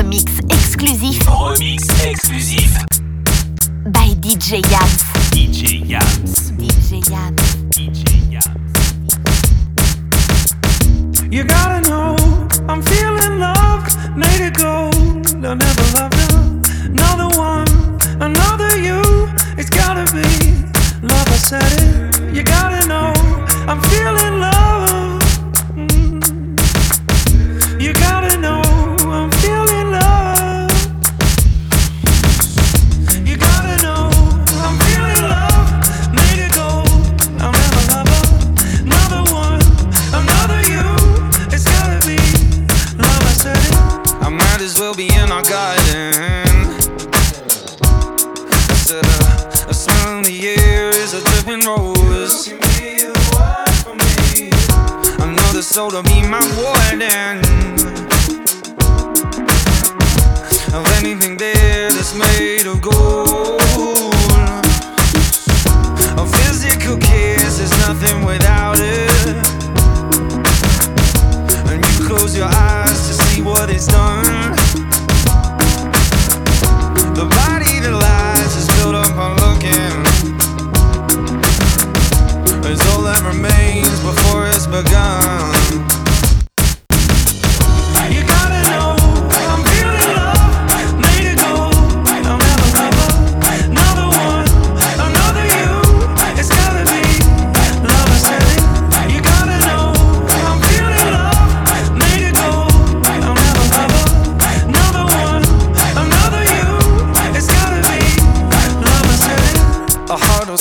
remix exclusif. Remix exclusif. By DJ Yams. DJ Yams. DJ Yams. DJ Yams. You gotta know, I'm feeling loved, made it go. I'll never love another one, another you. It's gotta be love. I said it. You gotta know, I'm feeling love. I as well be in our garden. I said uh, a smell in the air is a dripping rose. Another soul to be my warden. Of anything there that's made of gold. A physical kiss is nothing without it. And you close your eyes see what it's done. The body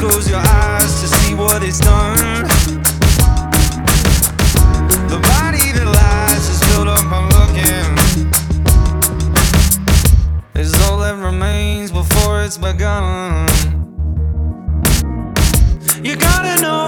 close your eyes to see what it's done. The body that lies is built up by looking. It's all that remains before it's begun. You gotta know.